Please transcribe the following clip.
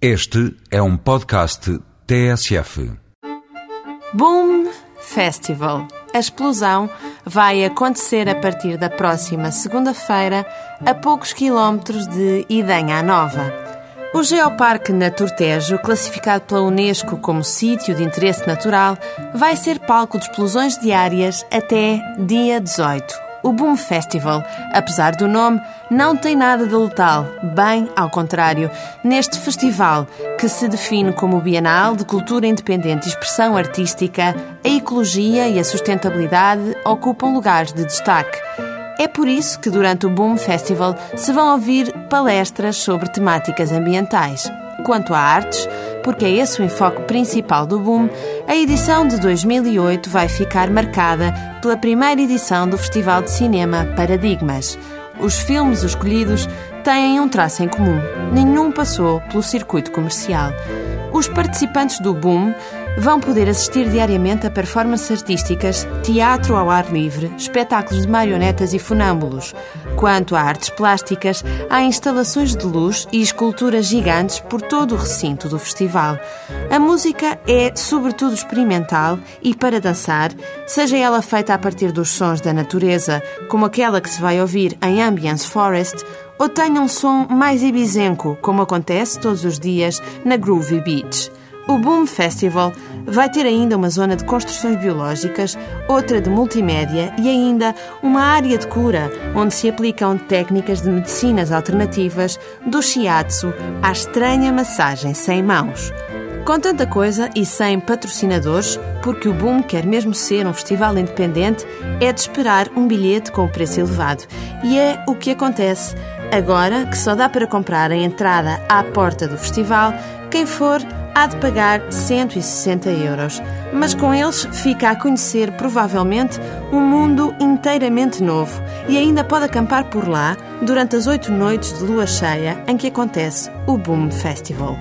Este é um podcast TSF. Boom Festival. A explosão vai acontecer a partir da próxima segunda-feira, a poucos quilómetros de Idanha Nova. O Geoparque Naturtejo, classificado pela Unesco como sítio de interesse natural, vai ser palco de explosões diárias até dia 18. O Boom Festival, apesar do nome, não tem nada de letal, bem ao contrário. Neste festival, que se define como Bienal de Cultura Independente e Expressão Artística, a ecologia e a sustentabilidade ocupam lugares de destaque. É por isso que durante o Boom Festival se vão ouvir palestras sobre temáticas ambientais. Quanto a artes, porque é esse o enfoque principal do Boom, a edição de 2008 vai ficar marcada pela primeira edição do Festival de Cinema Paradigmas. Os filmes escolhidos têm um traço em comum: nenhum passou pelo circuito comercial. Os participantes do Boom vão poder assistir diariamente a performances artísticas, teatro ao ar livre, espetáculos de marionetas e funâmbulos. Quanto a artes plásticas, há instalações de luz e esculturas gigantes por todo o recinto do festival. A música é sobretudo experimental e para dançar, seja ela feita a partir dos sons da natureza, como aquela que se vai ouvir em Ambience Forest, ou tenha um som mais ibizenco, como acontece todos os dias na Groovy Beach. O Boom Festival vai ter ainda uma zona de construções biológicas, outra de multimédia e ainda uma área de cura, onde se aplicam técnicas de medicinas alternativas, do shiatsu à estranha massagem sem mãos. Com tanta coisa e sem patrocinadores, porque o Boom quer mesmo ser um festival independente, é de esperar um bilhete com preço elevado. E é o que acontece. Agora que só dá para comprar a entrada à porta do festival, quem for há de pagar 160 euros. Mas com eles fica a conhecer provavelmente um mundo inteiramente novo e ainda pode acampar por lá durante as oito noites de lua cheia em que acontece o Boom Festival.